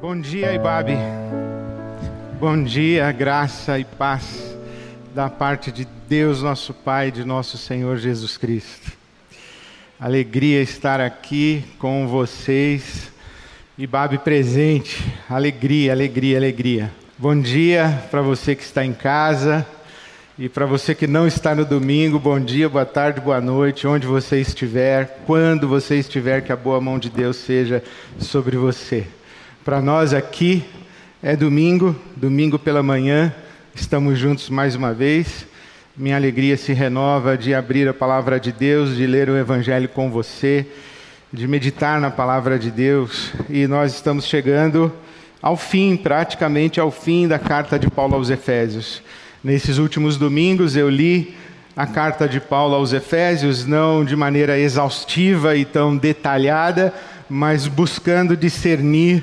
Bom dia, Ibabe. Bom dia, graça e paz da parte de Deus, nosso Pai, de nosso Senhor Jesus Cristo. Alegria estar aqui com vocês. Ibabe presente. Alegria, alegria, alegria. Bom dia para você que está em casa. E para você que não está no domingo, bom dia, boa tarde, boa noite, onde você estiver, quando você estiver, que a boa mão de Deus seja sobre você. Para nós aqui é domingo, domingo pela manhã, estamos juntos mais uma vez. Minha alegria se renova de abrir a palavra de Deus, de ler o Evangelho com você, de meditar na palavra de Deus. E nós estamos chegando ao fim, praticamente ao fim da carta de Paulo aos Efésios. Nesses últimos domingos eu li a carta de Paulo aos Efésios, não de maneira exaustiva e tão detalhada, mas buscando discernir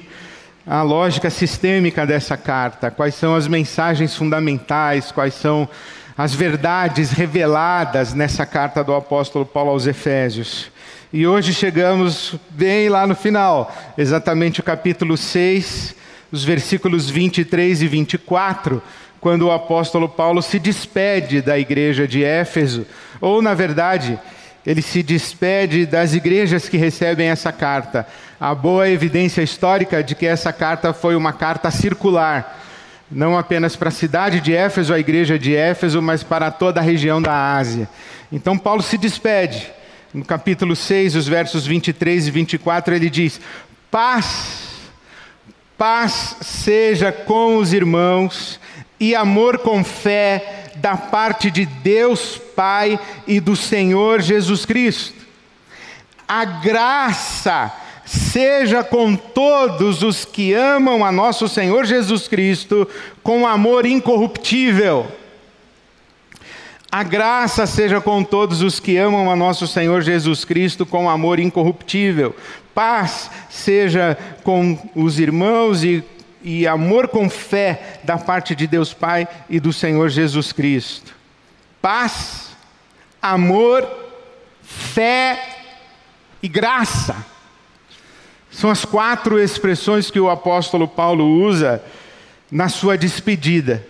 a lógica sistêmica dessa carta, quais são as mensagens fundamentais, quais são as verdades reveladas nessa carta do apóstolo Paulo aos Efésios. E hoje chegamos bem lá no final, exatamente o capítulo 6, os versículos 23 e 24, quando o apóstolo Paulo se despede da igreja de Éfeso, ou na verdade, ele se despede das igrejas que recebem essa carta. A boa evidência histórica de que essa carta foi uma carta circular, não apenas para a cidade de Éfeso, a igreja de Éfeso, mas para toda a região da Ásia. Então Paulo se despede. No capítulo 6, os versos 23 e 24, ele diz: Paz, paz seja com os irmãos e amor com fé da parte de Deus Pai e do Senhor Jesus Cristo. A graça seja com todos os que amam a nosso Senhor Jesus Cristo com amor incorruptível. A graça seja com todos os que amam a nosso Senhor Jesus Cristo com amor incorruptível. Paz seja com os irmãos e e amor com fé da parte de Deus Pai e do Senhor Jesus Cristo. Paz, amor, fé e graça. São as quatro expressões que o apóstolo Paulo usa na sua despedida.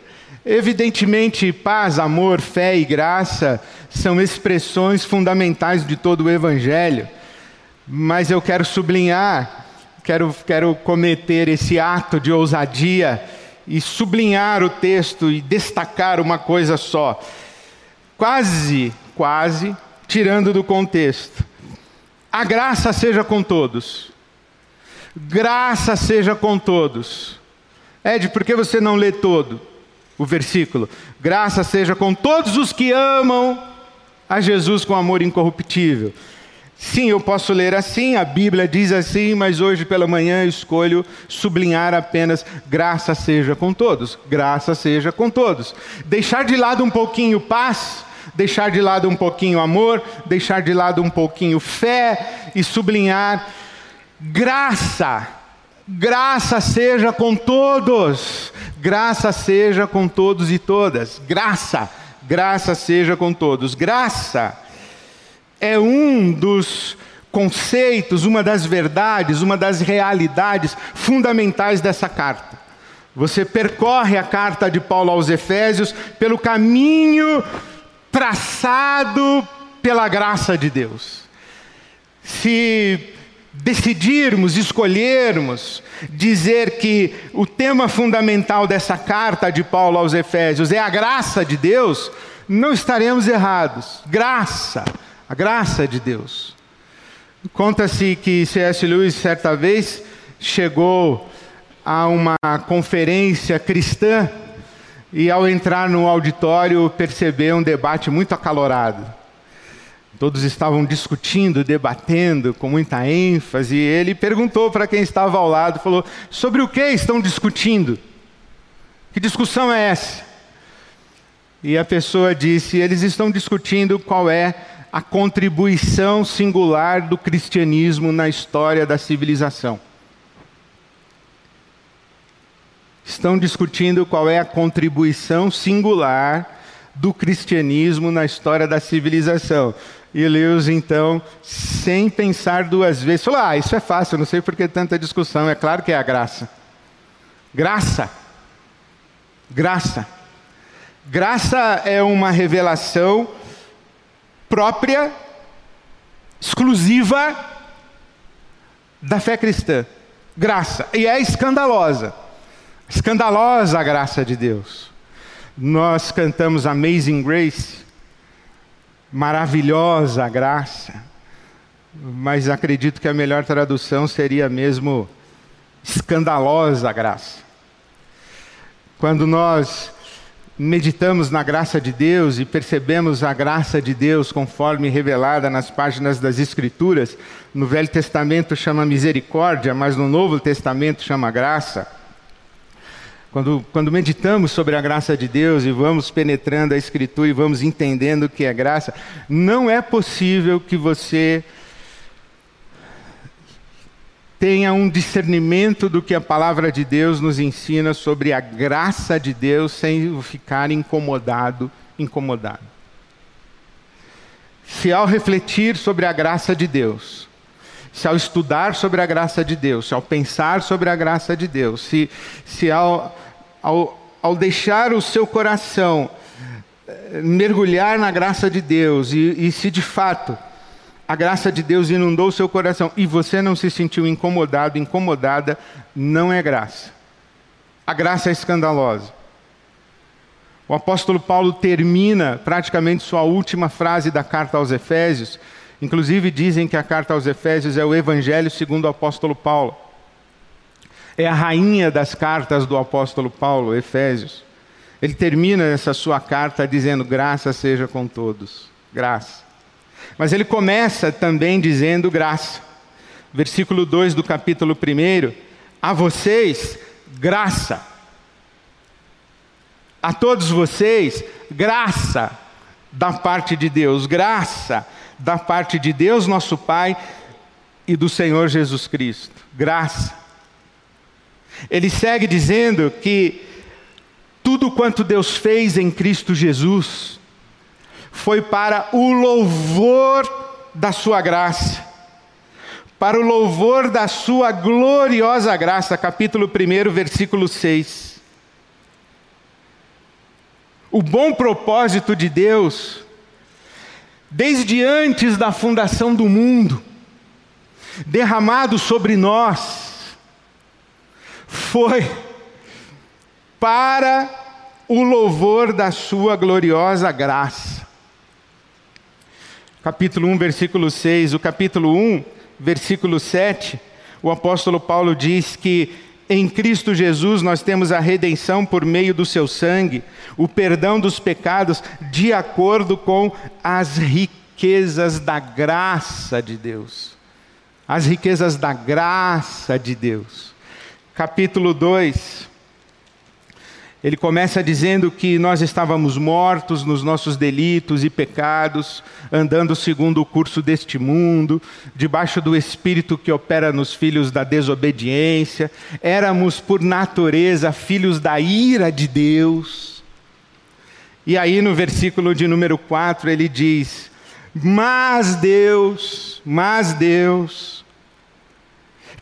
Evidentemente, paz, amor, fé e graça são expressões fundamentais de todo o Evangelho, mas eu quero sublinhar quero, quero cometer esse ato de ousadia e sublinhar o texto e destacar uma coisa só. Quase, quase, tirando do contexto. A graça seja com todos. Graça seja com todos. Ed, por que você não lê todo o versículo? Graça seja com todos os que amam a Jesus com amor incorruptível. Sim, eu posso ler assim, a Bíblia diz assim, mas hoje pela manhã escolho sublinhar apenas graça seja com todos, graça seja com todos. Deixar de lado um pouquinho paz, deixar de lado um pouquinho amor, deixar de lado um pouquinho fé e sublinhar graça. Graça seja com todos, graça seja com todos e todas, graça, graça seja com todos, graça é um dos conceitos, uma das verdades, uma das realidades fundamentais dessa carta. Você percorre a carta de Paulo aos Efésios pelo caminho traçado pela graça de Deus. Se decidirmos, escolhermos dizer que o tema fundamental dessa carta de Paulo aos Efésios é a graça de Deus, não estaremos errados. Graça a graça de Deus. Conta-se que C.S. Lewis, certa vez, chegou a uma conferência cristã e, ao entrar no auditório, percebeu um debate muito acalorado. Todos estavam discutindo, debatendo com muita ênfase, e ele perguntou para quem estava ao lado, falou: "Sobre o que estão discutindo? Que discussão é essa?" E a pessoa disse: "Eles estão discutindo qual é a contribuição singular do cristianismo na história da civilização. Estão discutindo qual é a contribuição singular do cristianismo na história da civilização. E Lewis, então, sem pensar duas vezes, falou: Ah, isso é fácil, não sei por que tanta discussão, é claro que é a graça. Graça. Graça. Graça é uma revelação própria, exclusiva da fé cristã. Graça. E é escandalosa. Escandalosa a graça de Deus. Nós cantamos Amazing Grace, maravilhosa graça, mas acredito que a melhor tradução seria mesmo escandalosa graça. Quando nós meditamos na graça de Deus e percebemos a graça de Deus conforme revelada nas páginas das Escrituras, no Velho Testamento chama misericórdia, mas no Novo Testamento chama graça. Quando, quando meditamos sobre a graça de Deus e vamos penetrando a Escritura e vamos entendendo o que é graça, não é possível que você tenha um discernimento do que a palavra de Deus nos ensina sobre a graça de Deus sem ficar incomodado, incomodado. Se ao refletir sobre a graça de Deus, se ao estudar sobre a graça de Deus, se ao pensar sobre a graça de Deus, se, se ao, ao, ao deixar o seu coração eh, mergulhar na graça de Deus e, e se de fato a graça de Deus inundou o seu coração e você não se sentiu incomodado, incomodada, não é graça. A graça é escandalosa. O apóstolo Paulo termina praticamente sua última frase da carta aos Efésios. Inclusive dizem que a carta aos Efésios é o evangelho segundo o apóstolo Paulo. É a rainha das cartas do apóstolo Paulo, Efésios. Ele termina essa sua carta dizendo: graça seja com todos. Graça. Mas ele começa também dizendo graça. Versículo 2 do capítulo 1: A vocês, graça. A todos vocês, graça da parte de Deus, graça da parte de Deus, nosso Pai, e do Senhor Jesus Cristo. Graça. Ele segue dizendo que tudo quanto Deus fez em Cristo Jesus, foi para o louvor da sua graça, para o louvor da sua gloriosa graça, capítulo 1, versículo 6. O bom propósito de Deus, desde antes da fundação do mundo, derramado sobre nós, foi para o louvor da sua gloriosa graça capítulo 1, versículo 6, o capítulo 1, versículo 7, o apóstolo Paulo diz que em Cristo Jesus nós temos a redenção por meio do seu sangue, o perdão dos pecados, de acordo com as riquezas da graça de Deus. As riquezas da graça de Deus. Capítulo 2, ele começa dizendo que nós estávamos mortos nos nossos delitos e pecados, andando segundo o curso deste mundo, debaixo do espírito que opera nos filhos da desobediência, éramos por natureza filhos da ira de Deus. E aí no versículo de número 4 ele diz: Mas Deus, mas Deus,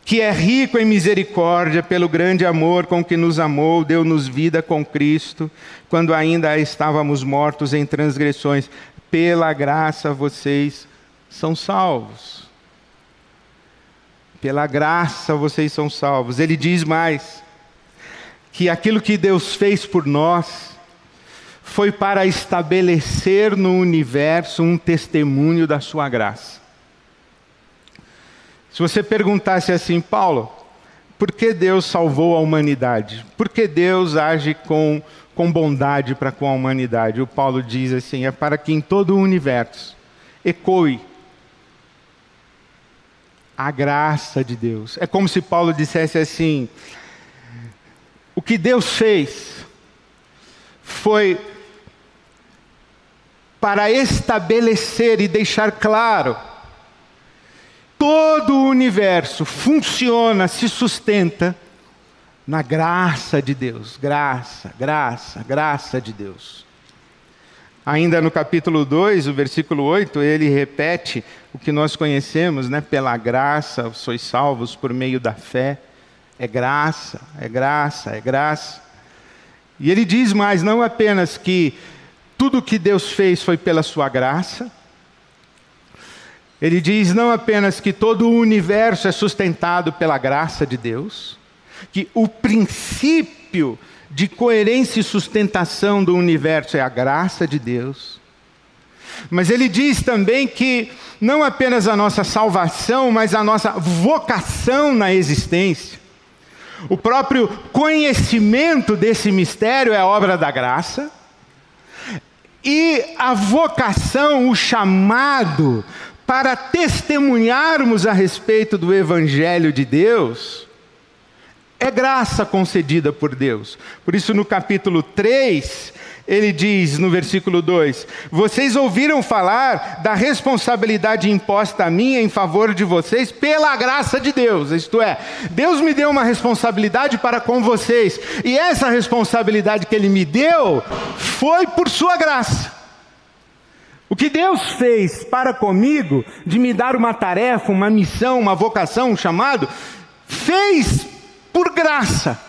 que é rico em misericórdia, pelo grande amor com que nos amou, deu-nos vida com Cristo, quando ainda estávamos mortos em transgressões. Pela graça vocês são salvos. Pela graça vocês são salvos. Ele diz mais: que aquilo que Deus fez por nós foi para estabelecer no universo um testemunho da sua graça. Se você perguntasse assim, Paulo, por que Deus salvou a humanidade? Por que Deus age com, com bondade para com a humanidade? O Paulo diz assim: é para que em todo o universo ecoe a graça de Deus. É como se Paulo dissesse assim: o que Deus fez foi para estabelecer e deixar claro universo funciona, se sustenta na graça de Deus. Graça, graça, graça de Deus. Ainda no capítulo 2, o versículo 8, ele repete o que nós conhecemos, né? Pela graça sois salvos por meio da fé. É graça, é graça, é graça. E ele diz mais: não apenas que tudo que Deus fez foi pela sua graça, ele diz não apenas que todo o universo é sustentado pela graça de Deus, que o princípio de coerência e sustentação do universo é a graça de Deus, mas ele diz também que não apenas a nossa salvação, mas a nossa vocação na existência, o próprio conhecimento desse mistério é obra da graça, e a vocação, o chamado para testemunharmos a respeito do Evangelho de Deus, é graça concedida por Deus. Por isso, no capítulo 3, ele diz no versículo 2: Vocês ouviram falar da responsabilidade imposta a mim em favor de vocês pela graça de Deus, isto é, Deus me deu uma responsabilidade para com vocês, e essa responsabilidade que Ele me deu foi por Sua graça. O que Deus fez para comigo, de me dar uma tarefa, uma missão, uma vocação, um chamado, fez por graça.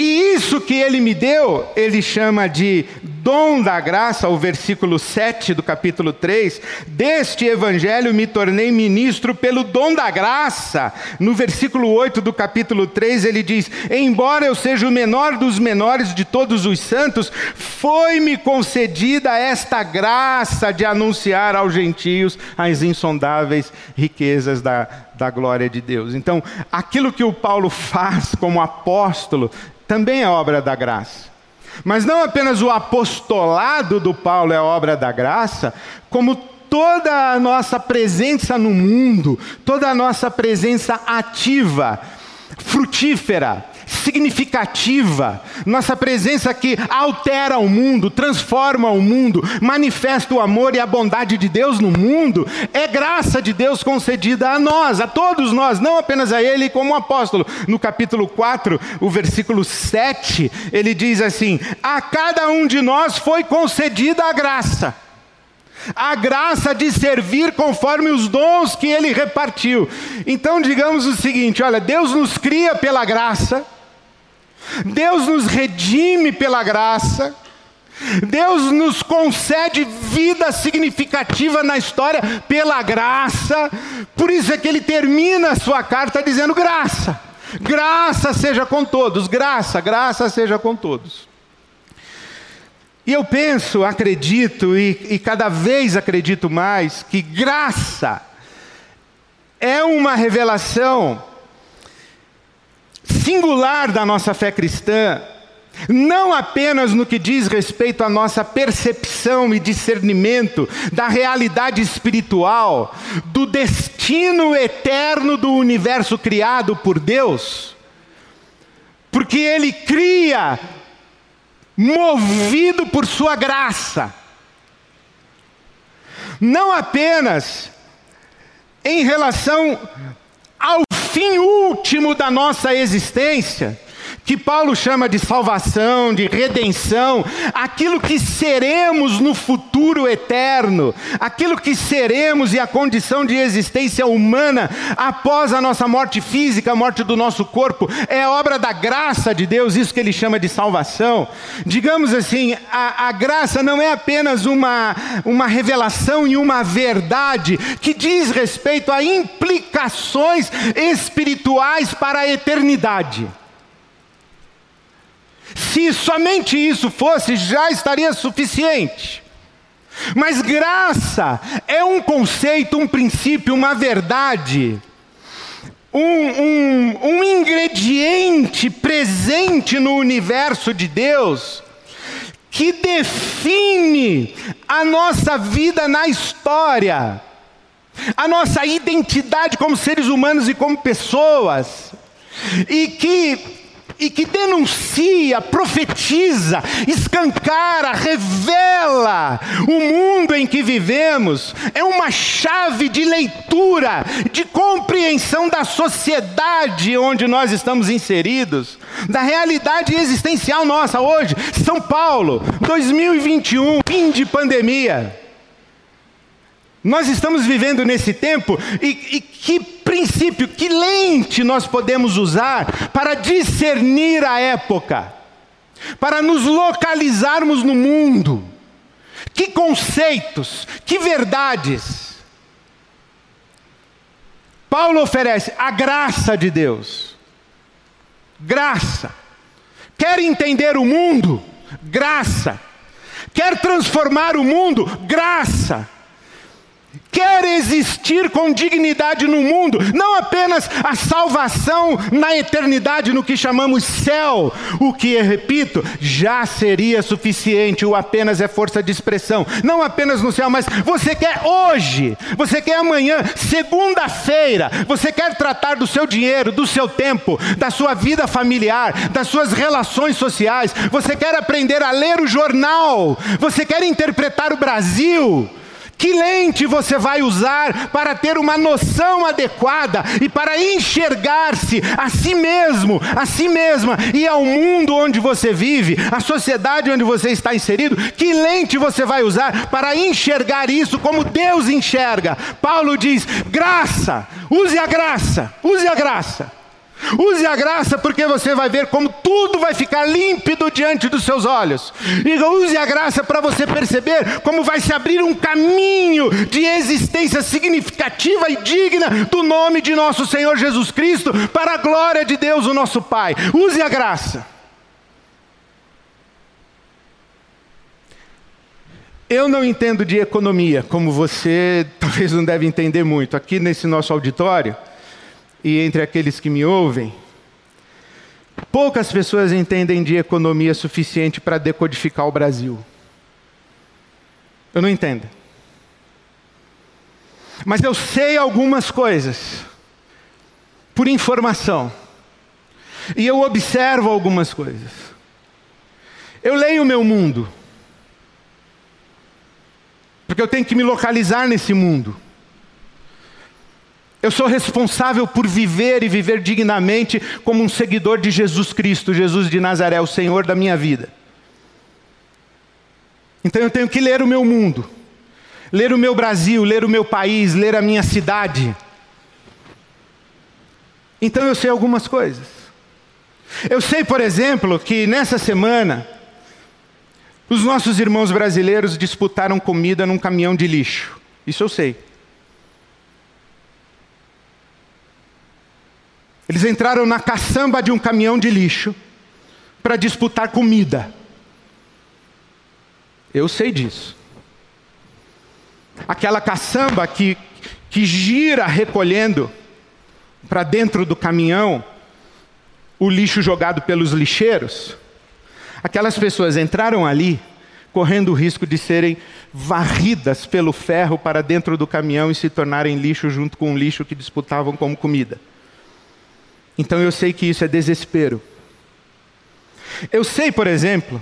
E isso que ele me deu, ele chama de dom da graça, o versículo 7 do capítulo 3. Deste evangelho me tornei ministro pelo dom da graça. No versículo 8 do capítulo 3, ele diz: Embora eu seja o menor dos menores de todos os santos, foi-me concedida esta graça de anunciar aos gentios as insondáveis riquezas da, da glória de Deus. Então, aquilo que o Paulo faz como apóstolo, também é obra da graça. Mas não apenas o apostolado do Paulo é obra da graça, como toda a nossa presença no mundo, toda a nossa presença ativa, frutífera, significativa, nossa presença que altera o mundo, transforma o mundo, manifesta o amor e a bondade de Deus no mundo, é graça de Deus concedida a nós, a todos nós, não apenas a Ele como apóstolo. No capítulo 4, o versículo 7, ele diz assim: A cada um de nós foi concedida a graça a graça de servir conforme os dons que ele repartiu. Então, digamos o seguinte: olha, Deus nos cria pela graça, Deus nos redime pela graça, Deus nos concede vida significativa na história pela graça, por isso é que ele termina a sua carta dizendo graça. Graça seja com todos, graça, graça seja com todos. E eu penso, acredito e, e cada vez acredito mais que graça é uma revelação singular da nossa fé cristã, não apenas no que diz respeito à nossa percepção e discernimento da realidade espiritual, do destino eterno do universo criado por Deus, porque Ele cria, movido por Sua graça, não apenas em relação ao fim último da nossa existência, que Paulo chama de salvação, de redenção, aquilo que seremos no futuro eterno, aquilo que seremos e a condição de existência humana após a nossa morte física, a morte do nosso corpo, é obra da graça de Deus, isso que ele chama de salvação. Digamos assim, a, a graça não é apenas uma, uma revelação e uma verdade que diz respeito a implicações espirituais para a eternidade. Se somente isso fosse, já estaria suficiente. Mas graça é um conceito, um princípio, uma verdade, um, um, um ingrediente presente no universo de Deus que define a nossa vida na história, a nossa identidade como seres humanos e como pessoas, e que e que denuncia, profetiza, escancara, revela o mundo em que vivemos, é uma chave de leitura, de compreensão da sociedade onde nós estamos inseridos, da realidade existencial nossa hoje. São Paulo, 2021, fim de pandemia. Nós estamos vivendo nesse tempo e, e que princípio, que lente nós podemos usar para discernir a época, para nos localizarmos no mundo? Que conceitos, que verdades? Paulo oferece a graça de Deus. Graça. Quer entender o mundo? Graça. Quer transformar o mundo? Graça quer existir com dignidade no mundo, não apenas a salvação na eternidade, no que chamamos céu, o que, repito, já seria suficiente, ou apenas é força de expressão, não apenas no céu, mas você quer hoje, você quer amanhã, segunda-feira, você quer tratar do seu dinheiro, do seu tempo, da sua vida familiar, das suas relações sociais, você quer aprender a ler o jornal, você quer interpretar o Brasil. Que lente você vai usar para ter uma noção adequada e para enxergar-se a si mesmo, a si mesma e ao mundo onde você vive, a sociedade onde você está inserido? Que lente você vai usar para enxergar isso como Deus enxerga? Paulo diz: graça, use a graça, use a graça. Use a graça porque você vai ver como tudo vai ficar límpido diante dos seus olhos. E use a graça para você perceber como vai se abrir um caminho de existência significativa e digna do nome de nosso Senhor Jesus Cristo para a glória de Deus, o nosso Pai. Use a graça. Eu não entendo de economia, como você talvez não deve entender muito. Aqui nesse nosso auditório, e entre aqueles que me ouvem, poucas pessoas entendem de economia suficiente para decodificar o Brasil. Eu não entendo. Mas eu sei algumas coisas, por informação. E eu observo algumas coisas. Eu leio o meu mundo. Porque eu tenho que me localizar nesse mundo. Eu sou responsável por viver e viver dignamente como um seguidor de Jesus Cristo, Jesus de Nazaré, o Senhor da minha vida. Então eu tenho que ler o meu mundo, ler o meu Brasil, ler o meu país, ler a minha cidade. Então eu sei algumas coisas. Eu sei, por exemplo, que nessa semana, os nossos irmãos brasileiros disputaram comida num caminhão de lixo. Isso eu sei. Eles entraram na caçamba de um caminhão de lixo para disputar comida. Eu sei disso. Aquela caçamba que, que gira recolhendo para dentro do caminhão o lixo jogado pelos lixeiros. Aquelas pessoas entraram ali correndo o risco de serem varridas pelo ferro para dentro do caminhão e se tornarem lixo junto com o lixo que disputavam como comida. Então eu sei que isso é desespero. Eu sei, por exemplo,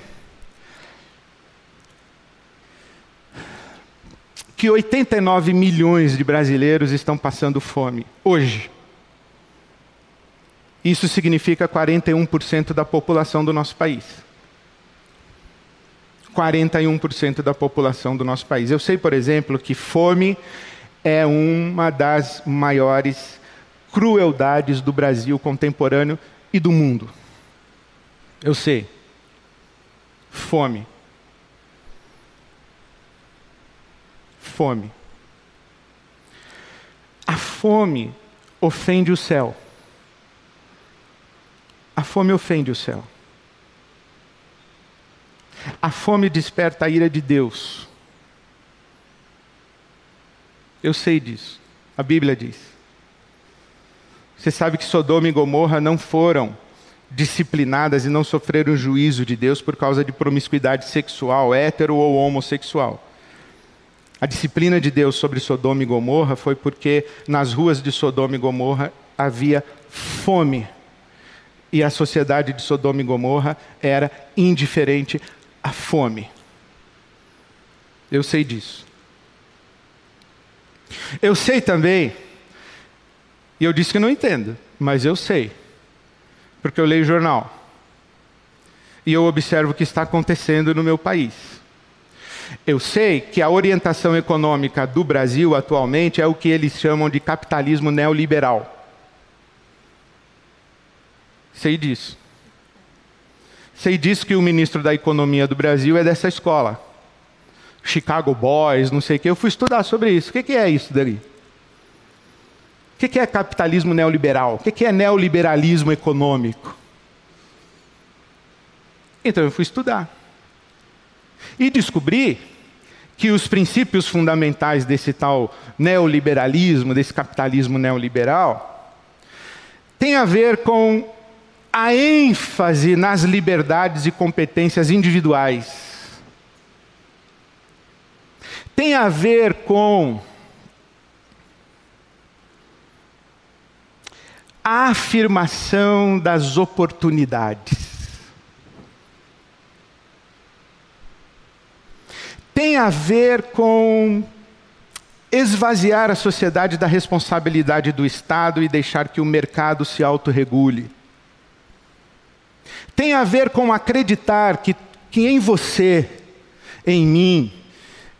que 89 milhões de brasileiros estão passando fome hoje. Isso significa 41% da população do nosso país. 41% da população do nosso país. Eu sei, por exemplo, que fome é uma das maiores crueldades do Brasil contemporâneo e do mundo. Eu sei. Fome. Fome. A fome ofende o céu. A fome ofende o céu. A fome desperta a ira de Deus. Eu sei disso. A Bíblia diz. Você sabe que Sodoma e Gomorra não foram disciplinadas e não sofreram juízo de Deus por causa de promiscuidade sexual, hétero ou homossexual. A disciplina de Deus sobre Sodoma e Gomorra foi porque nas ruas de Sodoma e Gomorra havia fome. E a sociedade de Sodoma e Gomorra era indiferente à fome. Eu sei disso. Eu sei também e eu disse que não entendo, mas eu sei, porque eu leio jornal. E eu observo o que está acontecendo no meu país. Eu sei que a orientação econômica do Brasil atualmente é o que eles chamam de capitalismo neoliberal. Sei disso. Sei disso que o ministro da Economia do Brasil é dessa escola. Chicago Boys, não sei o quê. Eu fui estudar sobre isso. O que é isso dali? O que é capitalismo neoliberal? O que é neoliberalismo econômico? Então eu fui estudar. E descobri que os princípios fundamentais desse tal neoliberalismo, desse capitalismo neoliberal, têm a ver com a ênfase nas liberdades e competências individuais. Tem a ver com a afirmação das oportunidades. Tem a ver com esvaziar a sociedade da responsabilidade do Estado e deixar que o mercado se autorregule. Tem a ver com acreditar que, que em você, em mim,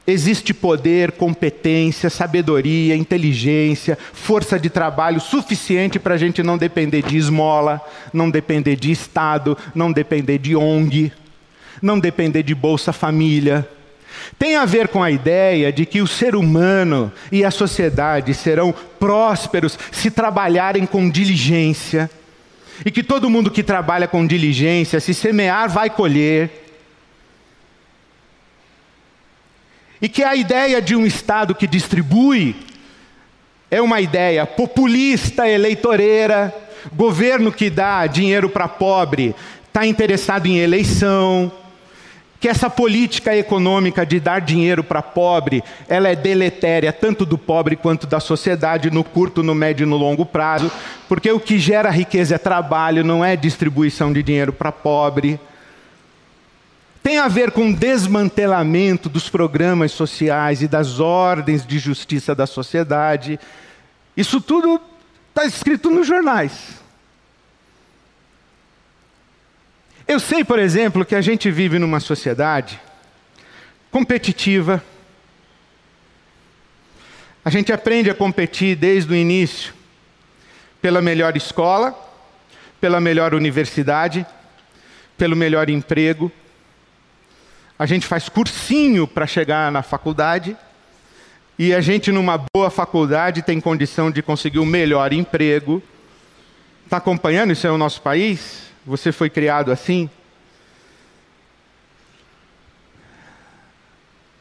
existe poder, competência, sabedoria, inteligência, força de trabalho suficiente para a gente não depender de esmola, não depender de Estado, não depender de ONG, não depender de Bolsa Família. Tem a ver com a ideia de que o ser humano e a sociedade serão prósperos se trabalharem com diligência e que todo mundo que trabalha com diligência, se semear, vai colher. E que a ideia de um Estado que distribui é uma ideia populista, eleitoreira, governo que dá dinheiro para pobre, está interessado em eleição, que essa política econômica de dar dinheiro para pobre, ela é deletéria tanto do pobre quanto da sociedade no curto, no médio e no longo prazo, porque o que gera riqueza é trabalho, não é distribuição de dinheiro para pobre. Tem a ver com o desmantelamento dos programas sociais e das ordens de justiça da sociedade. Isso tudo está escrito nos jornais. Eu sei, por exemplo, que a gente vive numa sociedade competitiva. A gente aprende a competir desde o início pela melhor escola, pela melhor universidade, pelo melhor emprego. A gente faz cursinho para chegar na faculdade. E a gente, numa boa faculdade, tem condição de conseguir o melhor emprego. Está acompanhando? Isso é o nosso país? Você foi criado assim?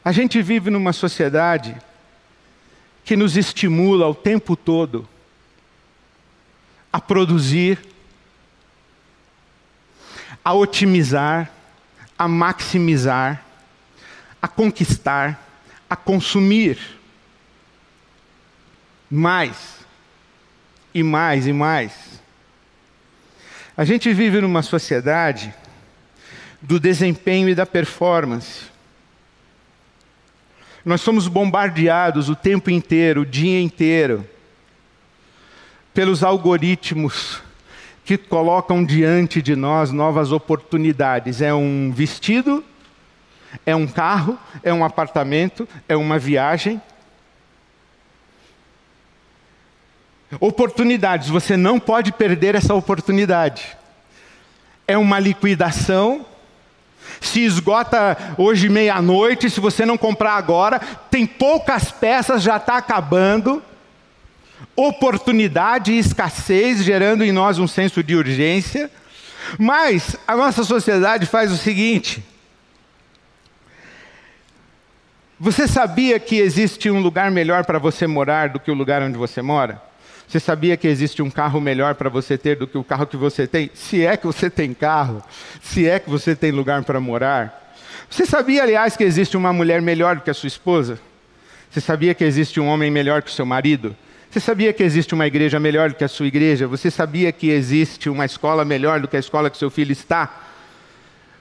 A gente vive numa sociedade que nos estimula o tempo todo a produzir, a otimizar, a maximizar, a conquistar, a consumir mais e mais e mais. A gente vive numa sociedade do desempenho e da performance. Nós somos bombardeados o tempo inteiro, o dia inteiro, pelos algoritmos que colocam diante de nós novas oportunidades. É um vestido, é um carro, é um apartamento, é uma viagem. Oportunidades, você não pode perder essa oportunidade. É uma liquidação. Se esgota hoje meia-noite, se você não comprar agora, tem poucas peças, já está acabando. Oportunidade e escassez, gerando em nós um senso de urgência. Mas a nossa sociedade faz o seguinte: você sabia que existe um lugar melhor para você morar do que o lugar onde você mora? Você sabia que existe um carro melhor para você ter do que o carro que você tem? Se é que você tem carro, se é que você tem lugar para morar. Você sabia, aliás, que existe uma mulher melhor do que a sua esposa? Você sabia que existe um homem melhor que o seu marido? Você sabia que existe uma igreja melhor do que a sua igreja? Você sabia que existe uma escola melhor do que a escola que seu filho está?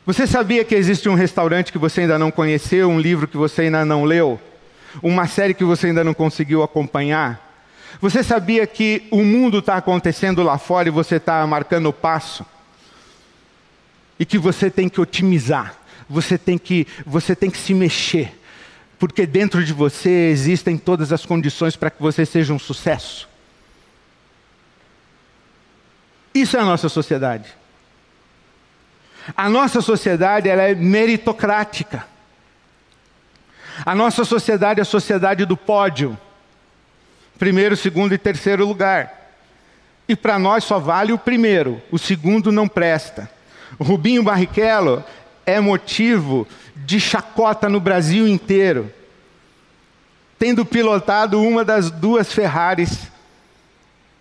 Você sabia que existe um restaurante que você ainda não conheceu, um livro que você ainda não leu, uma série que você ainda não conseguiu acompanhar? Você sabia que o mundo está acontecendo lá fora e você está marcando o passo? E que você tem que otimizar, você tem que, você tem que se mexer, porque dentro de você existem todas as condições para que você seja um sucesso. Isso é a nossa sociedade. A nossa sociedade ela é meritocrática. A nossa sociedade é a sociedade do pódio. Primeiro, segundo e terceiro lugar. E para nós só vale o primeiro, o segundo não presta. Rubinho Barrichello é motivo de chacota no Brasil inteiro, tendo pilotado uma das duas Ferraris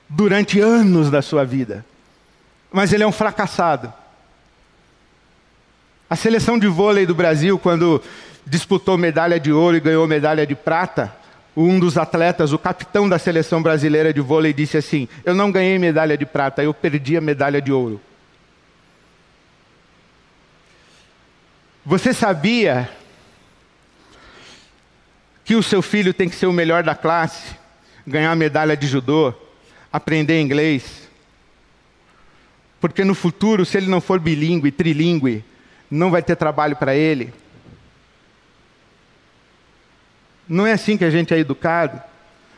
durante anos da sua vida. Mas ele é um fracassado. A seleção de vôlei do Brasil, quando disputou medalha de ouro e ganhou medalha de prata, um dos atletas, o capitão da seleção brasileira de vôlei, disse assim: Eu não ganhei medalha de prata, eu perdi a medalha de ouro. Você sabia que o seu filho tem que ser o melhor da classe, ganhar a medalha de judô, aprender inglês? Porque no futuro, se ele não for bilíngue, trilíngue, não vai ter trabalho para ele. Não é assim que a gente é educado.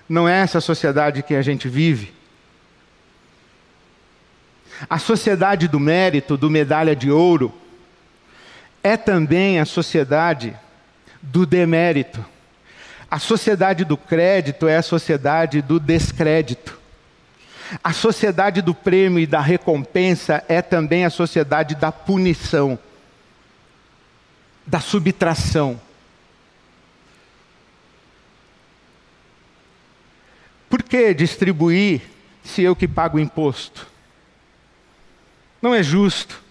Não é essa sociedade que a gente vive. A sociedade do mérito, do medalha de ouro, é também a sociedade do demérito. A sociedade do crédito é a sociedade do descrédito. A sociedade do prêmio e da recompensa é também a sociedade da punição, da subtração. Por que distribuir se eu que pago imposto? Não é justo.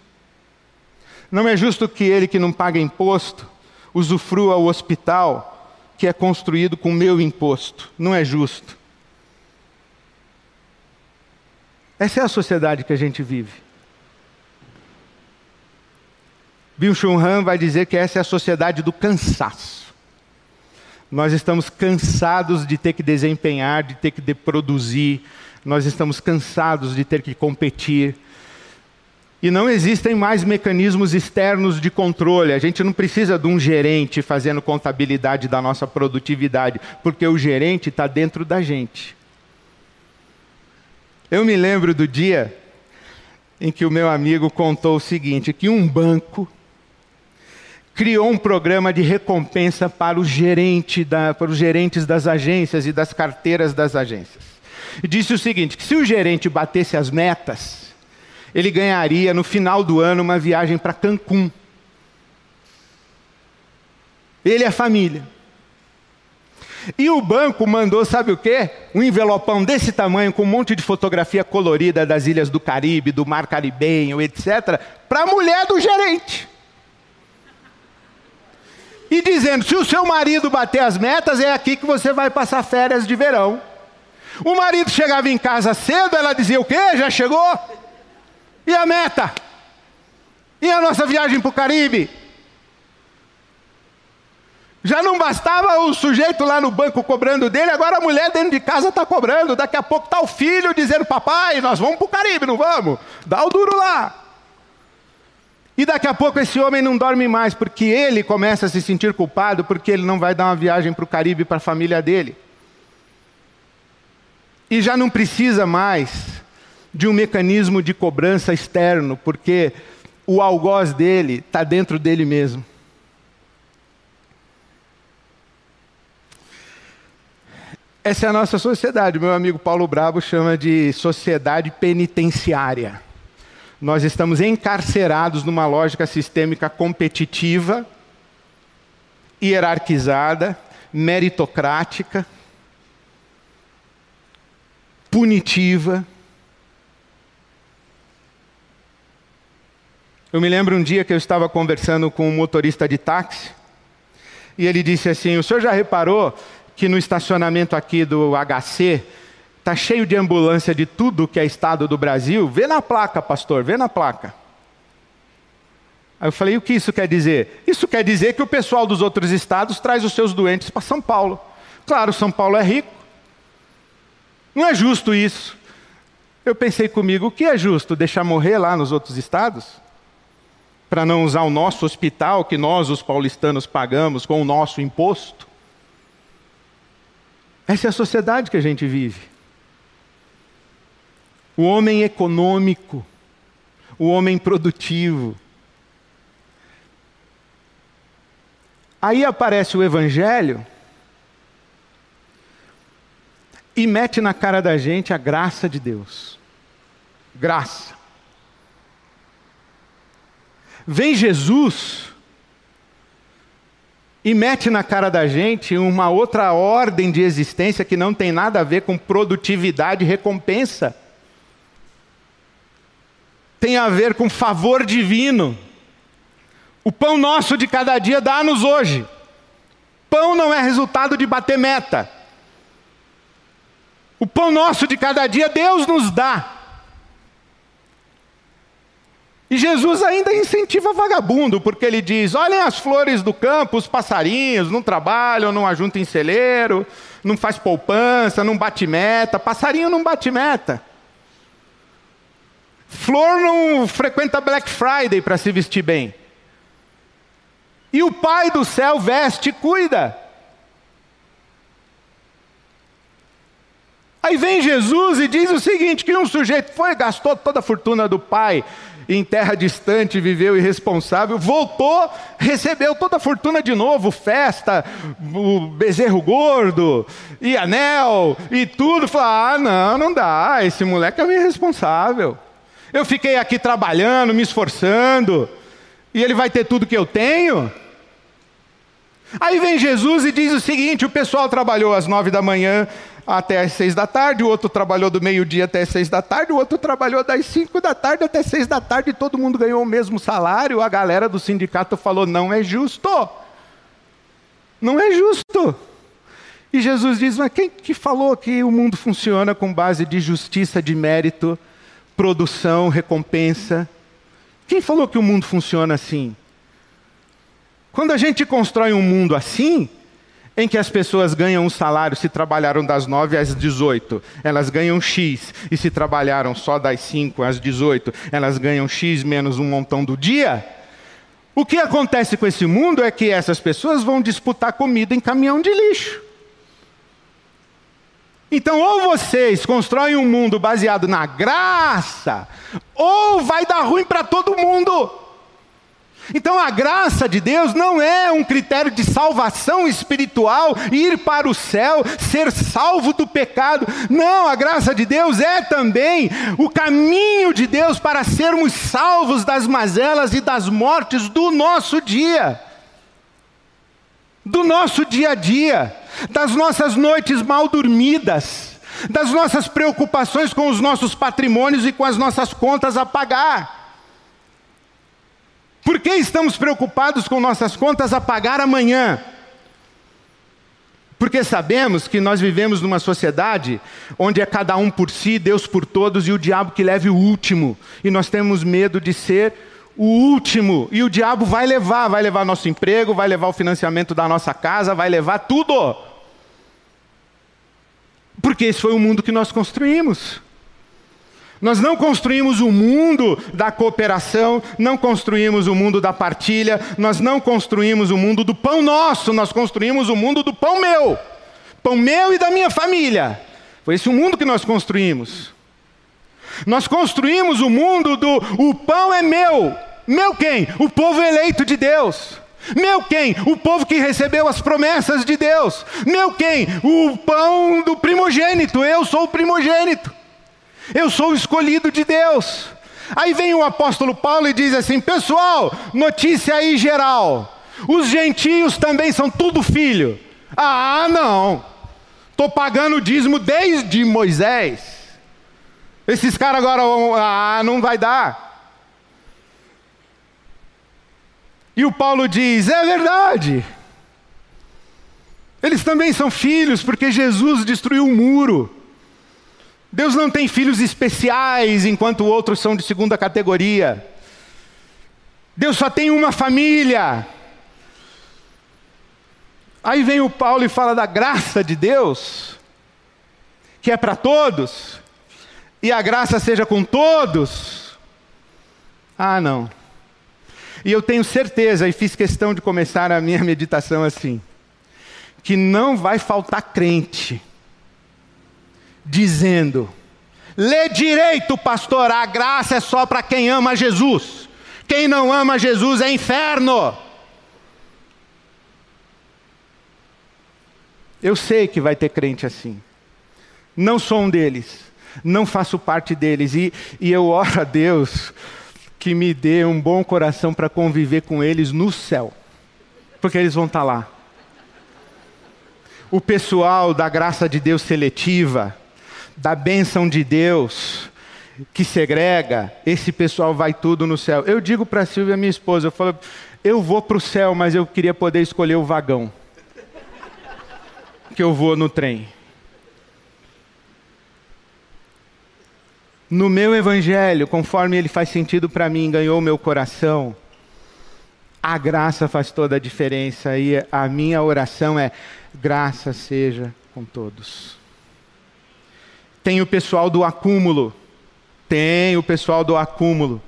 Não é justo que ele que não paga imposto usufrua o hospital que é construído com meu imposto. Não é justo. Essa é a sociedade que a gente vive. Bill Chun Han vai dizer que essa é a sociedade do cansaço. Nós estamos cansados de ter que desempenhar, de ter que produzir, nós estamos cansados de ter que competir. E não existem mais mecanismos externos de controle. A gente não precisa de um gerente fazendo contabilidade da nossa produtividade, porque o gerente está dentro da gente. Eu me lembro do dia em que o meu amigo contou o seguinte: que um banco criou um programa de recompensa para, o gerente da, para os gerentes das agências e das carteiras das agências. E disse o seguinte: que se o gerente batesse as metas, ele ganharia no final do ano uma viagem para Cancún. Ele e a família. E o banco mandou, sabe o quê? Um envelopão desse tamanho, com um monte de fotografia colorida das ilhas do Caribe, do Mar Caribenho, etc., para a mulher do gerente e dizendo: se o seu marido bater as metas, é aqui que você vai passar férias de verão. O marido chegava em casa cedo, ela dizia: o quê? Já chegou? E a meta? E a nossa viagem para o Caribe? Já não bastava o sujeito lá no banco cobrando dele, agora a mulher dentro de casa está cobrando. Daqui a pouco está o filho dizendo: Papai, nós vamos para o Caribe, não vamos? Dá o duro lá. E daqui a pouco esse homem não dorme mais, porque ele começa a se sentir culpado, porque ele não vai dar uma viagem para o Caribe para a família dele. E já não precisa mais de um mecanismo de cobrança externo, porque o algoz dele está dentro dele mesmo. Essa é a nossa sociedade. Meu amigo Paulo Brabo chama de sociedade penitenciária nós estamos encarcerados numa lógica sistêmica competitiva, hierarquizada, meritocrática, punitiva. Eu me lembro um dia que eu estava conversando com um motorista de táxi e ele disse assim: O senhor já reparou que no estacionamento aqui do HC Está cheio de ambulância de tudo que é estado do Brasil. Vê na placa, pastor, vê na placa. Aí eu falei: o que isso quer dizer? Isso quer dizer que o pessoal dos outros estados traz os seus doentes para São Paulo. Claro, São Paulo é rico. Não é justo isso. Eu pensei comigo: o que é justo? Deixar morrer lá nos outros estados? Para não usar o nosso hospital, que nós, os paulistanos, pagamos com o nosso imposto. Essa é a sociedade que a gente vive. O homem econômico, o homem produtivo. Aí aparece o Evangelho e mete na cara da gente a graça de Deus. Graça. Vem Jesus e mete na cara da gente uma outra ordem de existência que não tem nada a ver com produtividade e recompensa. Tem a ver com favor divino. O pão nosso de cada dia dá-nos hoje. Pão não é resultado de bater meta. O pão nosso de cada dia Deus nos dá. E Jesus ainda incentiva vagabundo, porque ele diz: olhem as flores do campo, os passarinhos, não trabalham, não ajuntam em celeiro, não faz poupança, não bate meta. Passarinho não bate meta. Flor não frequenta Black Friday para se vestir bem. E o Pai do céu veste e cuida. Aí vem Jesus e diz o seguinte: que um sujeito foi, gastou toda a fortuna do pai em terra distante, viveu irresponsável, voltou, recebeu toda a fortuna de novo, festa, o bezerro gordo, e anel, e tudo. Falou: ah, não, não dá, esse moleque é irresponsável. Eu fiquei aqui trabalhando, me esforçando, e ele vai ter tudo que eu tenho? Aí vem Jesus e diz o seguinte: o pessoal trabalhou às nove da manhã, até às seis da tarde, o outro trabalhou do meio-dia até às seis da tarde, o outro trabalhou das cinco da tarde até seis da tarde, e todo mundo ganhou o mesmo salário. A galera do sindicato falou: não é justo. Não é justo. E Jesus diz: mas quem que falou que o mundo funciona com base de justiça, de mérito, produção, recompensa? Quem falou que o mundo funciona assim? Quando a gente constrói um mundo assim, em que as pessoas ganham um salário se trabalharam das 9 às 18, elas ganham X, e se trabalharam só das 5 às 18, elas ganham X menos um montão do dia. O que acontece com esse mundo é que essas pessoas vão disputar comida em caminhão de lixo. Então, ou vocês constroem um mundo baseado na graça, ou vai dar ruim para todo mundo. Então a graça de Deus não é um critério de salvação espiritual, ir para o céu, ser salvo do pecado. Não, a graça de Deus é também o caminho de Deus para sermos salvos das mazelas e das mortes do nosso dia. Do nosso dia a dia, das nossas noites mal dormidas, das nossas preocupações com os nossos patrimônios e com as nossas contas a pagar. Por que estamos preocupados com nossas contas a pagar amanhã? Porque sabemos que nós vivemos numa sociedade onde é cada um por si, Deus por todos e o diabo que leve o último. E nós temos medo de ser o último. E o diabo vai levar, vai levar nosso emprego, vai levar o financiamento da nossa casa, vai levar tudo. Porque esse foi o mundo que nós construímos. Nós não construímos o mundo da cooperação, não construímos o mundo da partilha, nós não construímos o mundo do pão nosso, nós construímos o mundo do pão meu, pão meu e da minha família. Foi esse o mundo que nós construímos. Nós construímos o mundo do o pão é meu. Meu quem? O povo eleito de Deus. Meu quem? O povo que recebeu as promessas de Deus. Meu quem? O pão do primogênito. Eu sou o primogênito. Eu sou o escolhido de Deus. Aí vem o apóstolo Paulo e diz assim: pessoal, notícia aí geral. Os gentios também são tudo filho. Ah, não. Estou pagando o dízimo desde Moisés. Esses caras agora. Ah, não vai dar. E o Paulo diz: é verdade. Eles também são filhos, porque Jesus destruiu o muro. Deus não tem filhos especiais enquanto outros são de segunda categoria. Deus só tem uma família. Aí vem o Paulo e fala da graça de Deus, que é para todos, e a graça seja com todos. Ah, não. E eu tenho certeza, e fiz questão de começar a minha meditação assim, que não vai faltar crente dizendo: lê direito, pastor, a graça é só para quem ama Jesus. Quem não ama Jesus é inferno. Eu sei que vai ter crente assim. Não sou um deles. Não faço parte deles. E, e eu oro a Deus que me dê um bom coração para conviver com eles no céu. Porque eles vão estar tá lá. O pessoal da graça de Deus seletiva, da bênção de Deus, que segrega, esse pessoal vai tudo no céu. Eu digo para a Silvia, minha esposa, eu falo, eu vou para o céu, mas eu queria poder escolher o vagão que eu vou no trem. No meu evangelho, conforme ele faz sentido para mim, ganhou meu coração, a graça faz toda a diferença e a minha oração é: graça seja com todos. Tem o pessoal do acúmulo, tem o pessoal do acúmulo.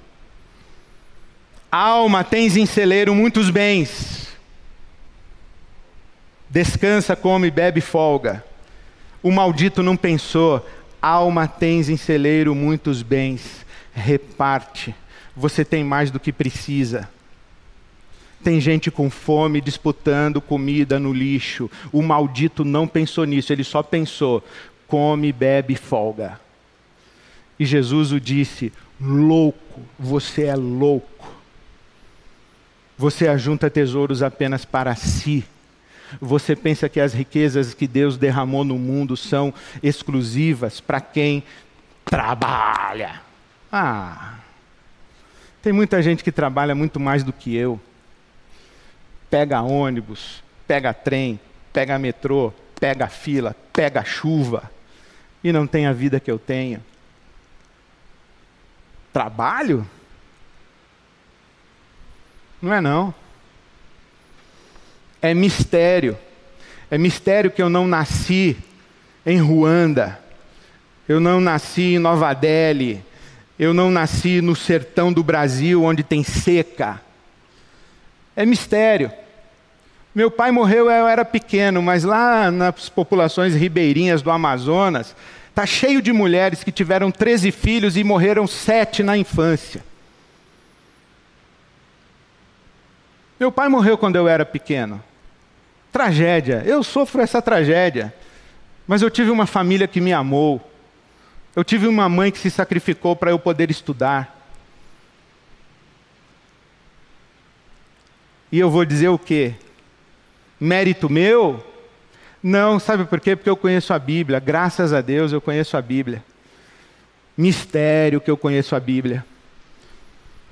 Alma, tens em celeiro muitos bens. Descansa, come, bebe, folga. O maldito não pensou, alma tens em celeiro muitos bens, reparte. Você tem mais do que precisa. Tem gente com fome disputando comida no lixo. O maldito não pensou nisso, ele só pensou: come, bebe, folga. E Jesus o disse: louco, você é louco. Você ajunta tesouros apenas para si. Você pensa que as riquezas que Deus derramou no mundo são exclusivas para quem trabalha? Ah, tem muita gente que trabalha muito mais do que eu. Pega ônibus, pega trem, pega metrô, pega fila, pega chuva e não tem a vida que eu tenho. Trabalho? Não é não é mistério. É mistério que eu não nasci em Ruanda, eu não nasci em Nova Delhi, eu não nasci no sertão do Brasil onde tem seca. É mistério. Meu pai morreu, eu era pequeno, mas lá nas populações ribeirinhas do Amazonas, está cheio de mulheres que tiveram 13 filhos e morreram sete na infância. Meu pai morreu quando eu era pequeno. Tragédia. Eu sofro essa tragédia. Mas eu tive uma família que me amou. Eu tive uma mãe que se sacrificou para eu poder estudar. E eu vou dizer o quê? Mérito meu? Não, sabe por quê? Porque eu conheço a Bíblia. Graças a Deus eu conheço a Bíblia. Mistério que eu conheço a Bíblia.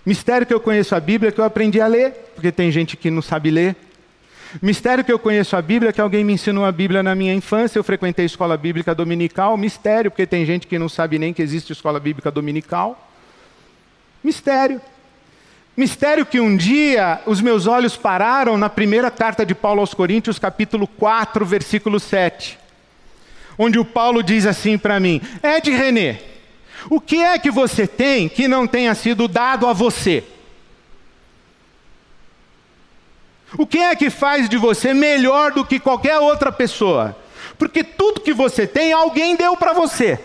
Mistério que eu conheço a Bíblia que eu aprendi a ler, porque tem gente que não sabe ler. Mistério que eu conheço a Bíblia, que alguém me ensinou a Bíblia na minha infância, eu frequentei escola bíblica dominical. Mistério, porque tem gente que não sabe nem que existe escola bíblica dominical. Mistério. Mistério que um dia os meus olhos pararam na primeira carta de Paulo aos Coríntios, capítulo 4, versículo 7. Onde o Paulo diz assim para mim: Ed René, o que é que você tem que não tenha sido dado a você? O que é que faz de você melhor do que qualquer outra pessoa? Porque tudo que você tem, alguém deu para você.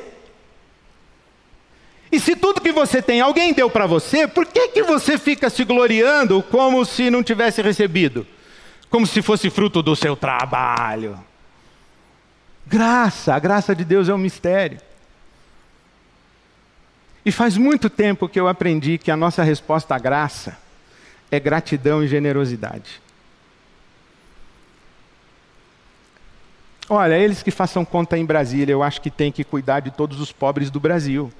E se tudo que você tem, alguém deu para você, por que, que você fica se gloriando como se não tivesse recebido? Como se fosse fruto do seu trabalho. Graça, a graça de Deus é um mistério. E faz muito tempo que eu aprendi que a nossa resposta à graça é gratidão e generosidade. Olha, eles que façam conta em Brasília, eu acho que tem que cuidar de todos os pobres do Brasil.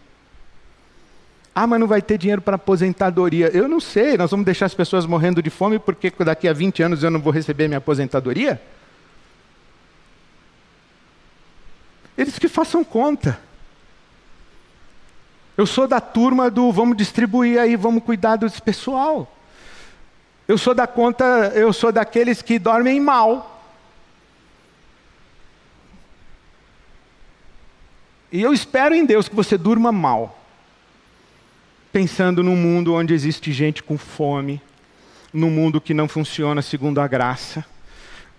Ah, mas não vai ter dinheiro para aposentadoria. Eu não sei, nós vamos deixar as pessoas morrendo de fome porque daqui a 20 anos eu não vou receber minha aposentadoria? Eles que façam conta. Eu sou da turma do vamos distribuir aí, vamos cuidar desse pessoal. Eu sou da conta, eu sou daqueles que dormem mal. E eu espero em Deus que você durma mal, pensando num mundo onde existe gente com fome, num mundo que não funciona segundo a graça,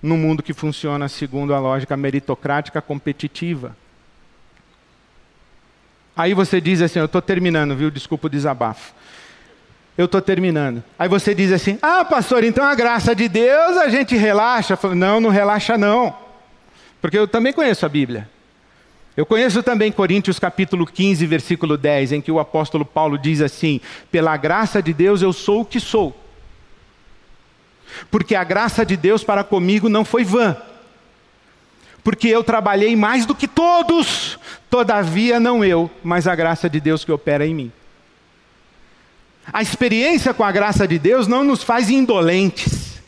num mundo que funciona segundo a lógica meritocrática competitiva. Aí você diz assim: Eu estou terminando, viu? Desculpa o desabafo. Eu estou terminando. Aí você diz assim: Ah, pastor, então a graça de Deus a gente relaxa. Falo, não, não relaxa, não. Porque eu também conheço a Bíblia. Eu conheço também Coríntios capítulo 15, versículo 10, em que o apóstolo Paulo diz assim: Pela graça de Deus eu sou o que sou. Porque a graça de Deus para comigo não foi vã. Porque eu trabalhei mais do que todos, todavia não eu, mas a graça de Deus que opera em mim. A experiência com a graça de Deus não nos faz indolentes.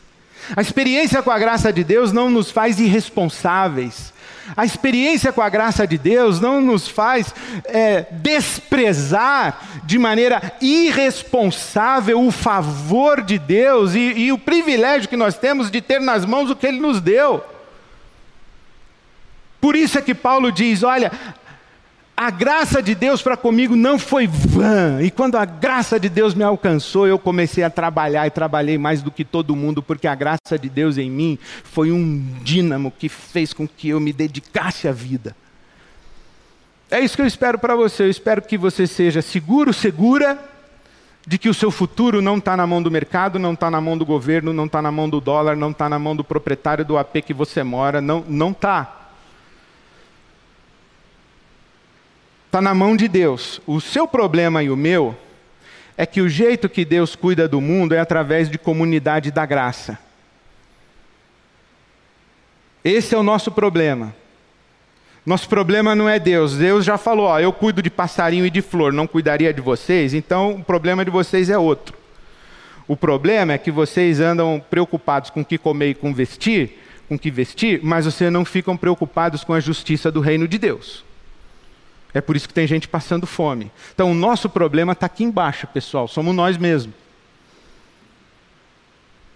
A experiência com a graça de Deus não nos faz irresponsáveis. A experiência com a graça de Deus não nos faz é, desprezar de maneira irresponsável o favor de Deus e, e o privilégio que nós temos de ter nas mãos o que Ele nos deu. Por isso é que Paulo diz: olha, a graça de Deus para comigo não foi vã. E quando a graça de Deus me alcançou, eu comecei a trabalhar e trabalhei mais do que todo mundo, porque a graça de Deus em mim foi um dínamo que fez com que eu me dedicasse à vida. É isso que eu espero para você. Eu espero que você seja seguro, segura de que o seu futuro não está na mão do mercado, não está na mão do governo, não está na mão do dólar, não está na mão do proprietário do AP que você mora, não não está. Está na mão de Deus. O seu problema e o meu é que o jeito que Deus cuida do mundo é através de comunidade da graça. Esse é o nosso problema. Nosso problema não é Deus. Deus já falou: ó, eu cuido de passarinho e de flor, não cuidaria de vocês, então o problema de vocês é outro. O problema é que vocês andam preocupados com o que comer e com vestir, com que vestir, mas vocês não ficam preocupados com a justiça do reino de Deus. É por isso que tem gente passando fome. Então, o nosso problema está aqui embaixo, pessoal, somos nós mesmos.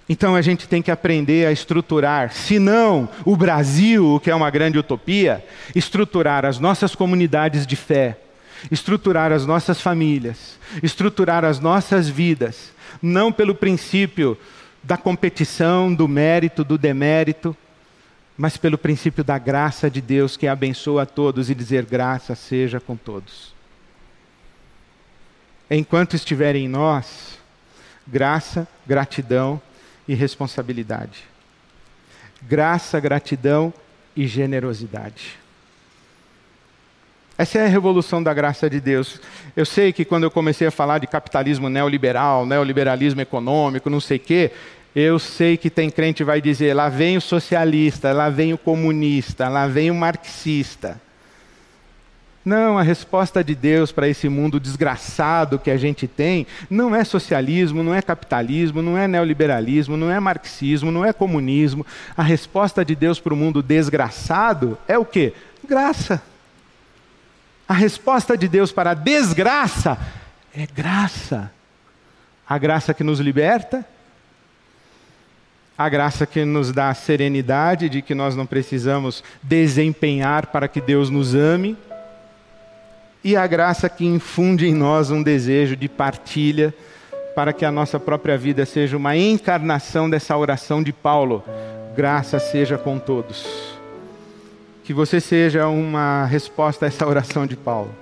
Então a gente tem que aprender a estruturar, se não o Brasil, que é uma grande utopia, estruturar as nossas comunidades de fé, estruturar as nossas famílias, estruturar as nossas vidas, não pelo princípio da competição, do mérito, do demérito, mas pelo princípio da graça de Deus que abençoa a todos e dizer graça seja com todos. Enquanto estiver em nós, graça, gratidão e responsabilidade. Graça, gratidão e generosidade. Essa é a revolução da graça de Deus. Eu sei que quando eu comecei a falar de capitalismo neoliberal, neoliberalismo econômico, não sei o quê, eu sei que tem crente que vai dizer: lá vem o socialista, lá vem o comunista, lá vem o marxista. Não, a resposta de Deus para esse mundo desgraçado que a gente tem não é socialismo, não é capitalismo, não é neoliberalismo, não é marxismo, não é comunismo. A resposta de Deus para o mundo desgraçado é o quê? Graça. A resposta de Deus para a desgraça é graça. A graça que nos liberta a graça que nos dá a serenidade de que nós não precisamos desempenhar para que Deus nos ame, e a graça que infunde em nós um desejo de partilha para que a nossa própria vida seja uma encarnação dessa oração de Paulo. Graça seja com todos. Que você seja uma resposta a essa oração de Paulo.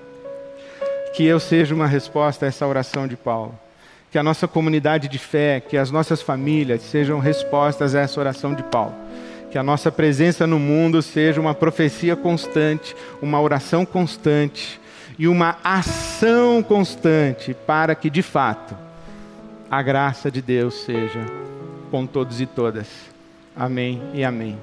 Que eu seja uma resposta a essa oração de Paulo que a nossa comunidade de fé, que as nossas famílias sejam respostas a essa oração de Paulo. Que a nossa presença no mundo seja uma profecia constante, uma oração constante e uma ação constante para que, de fato, a graça de Deus seja com todos e todas. Amém e amém.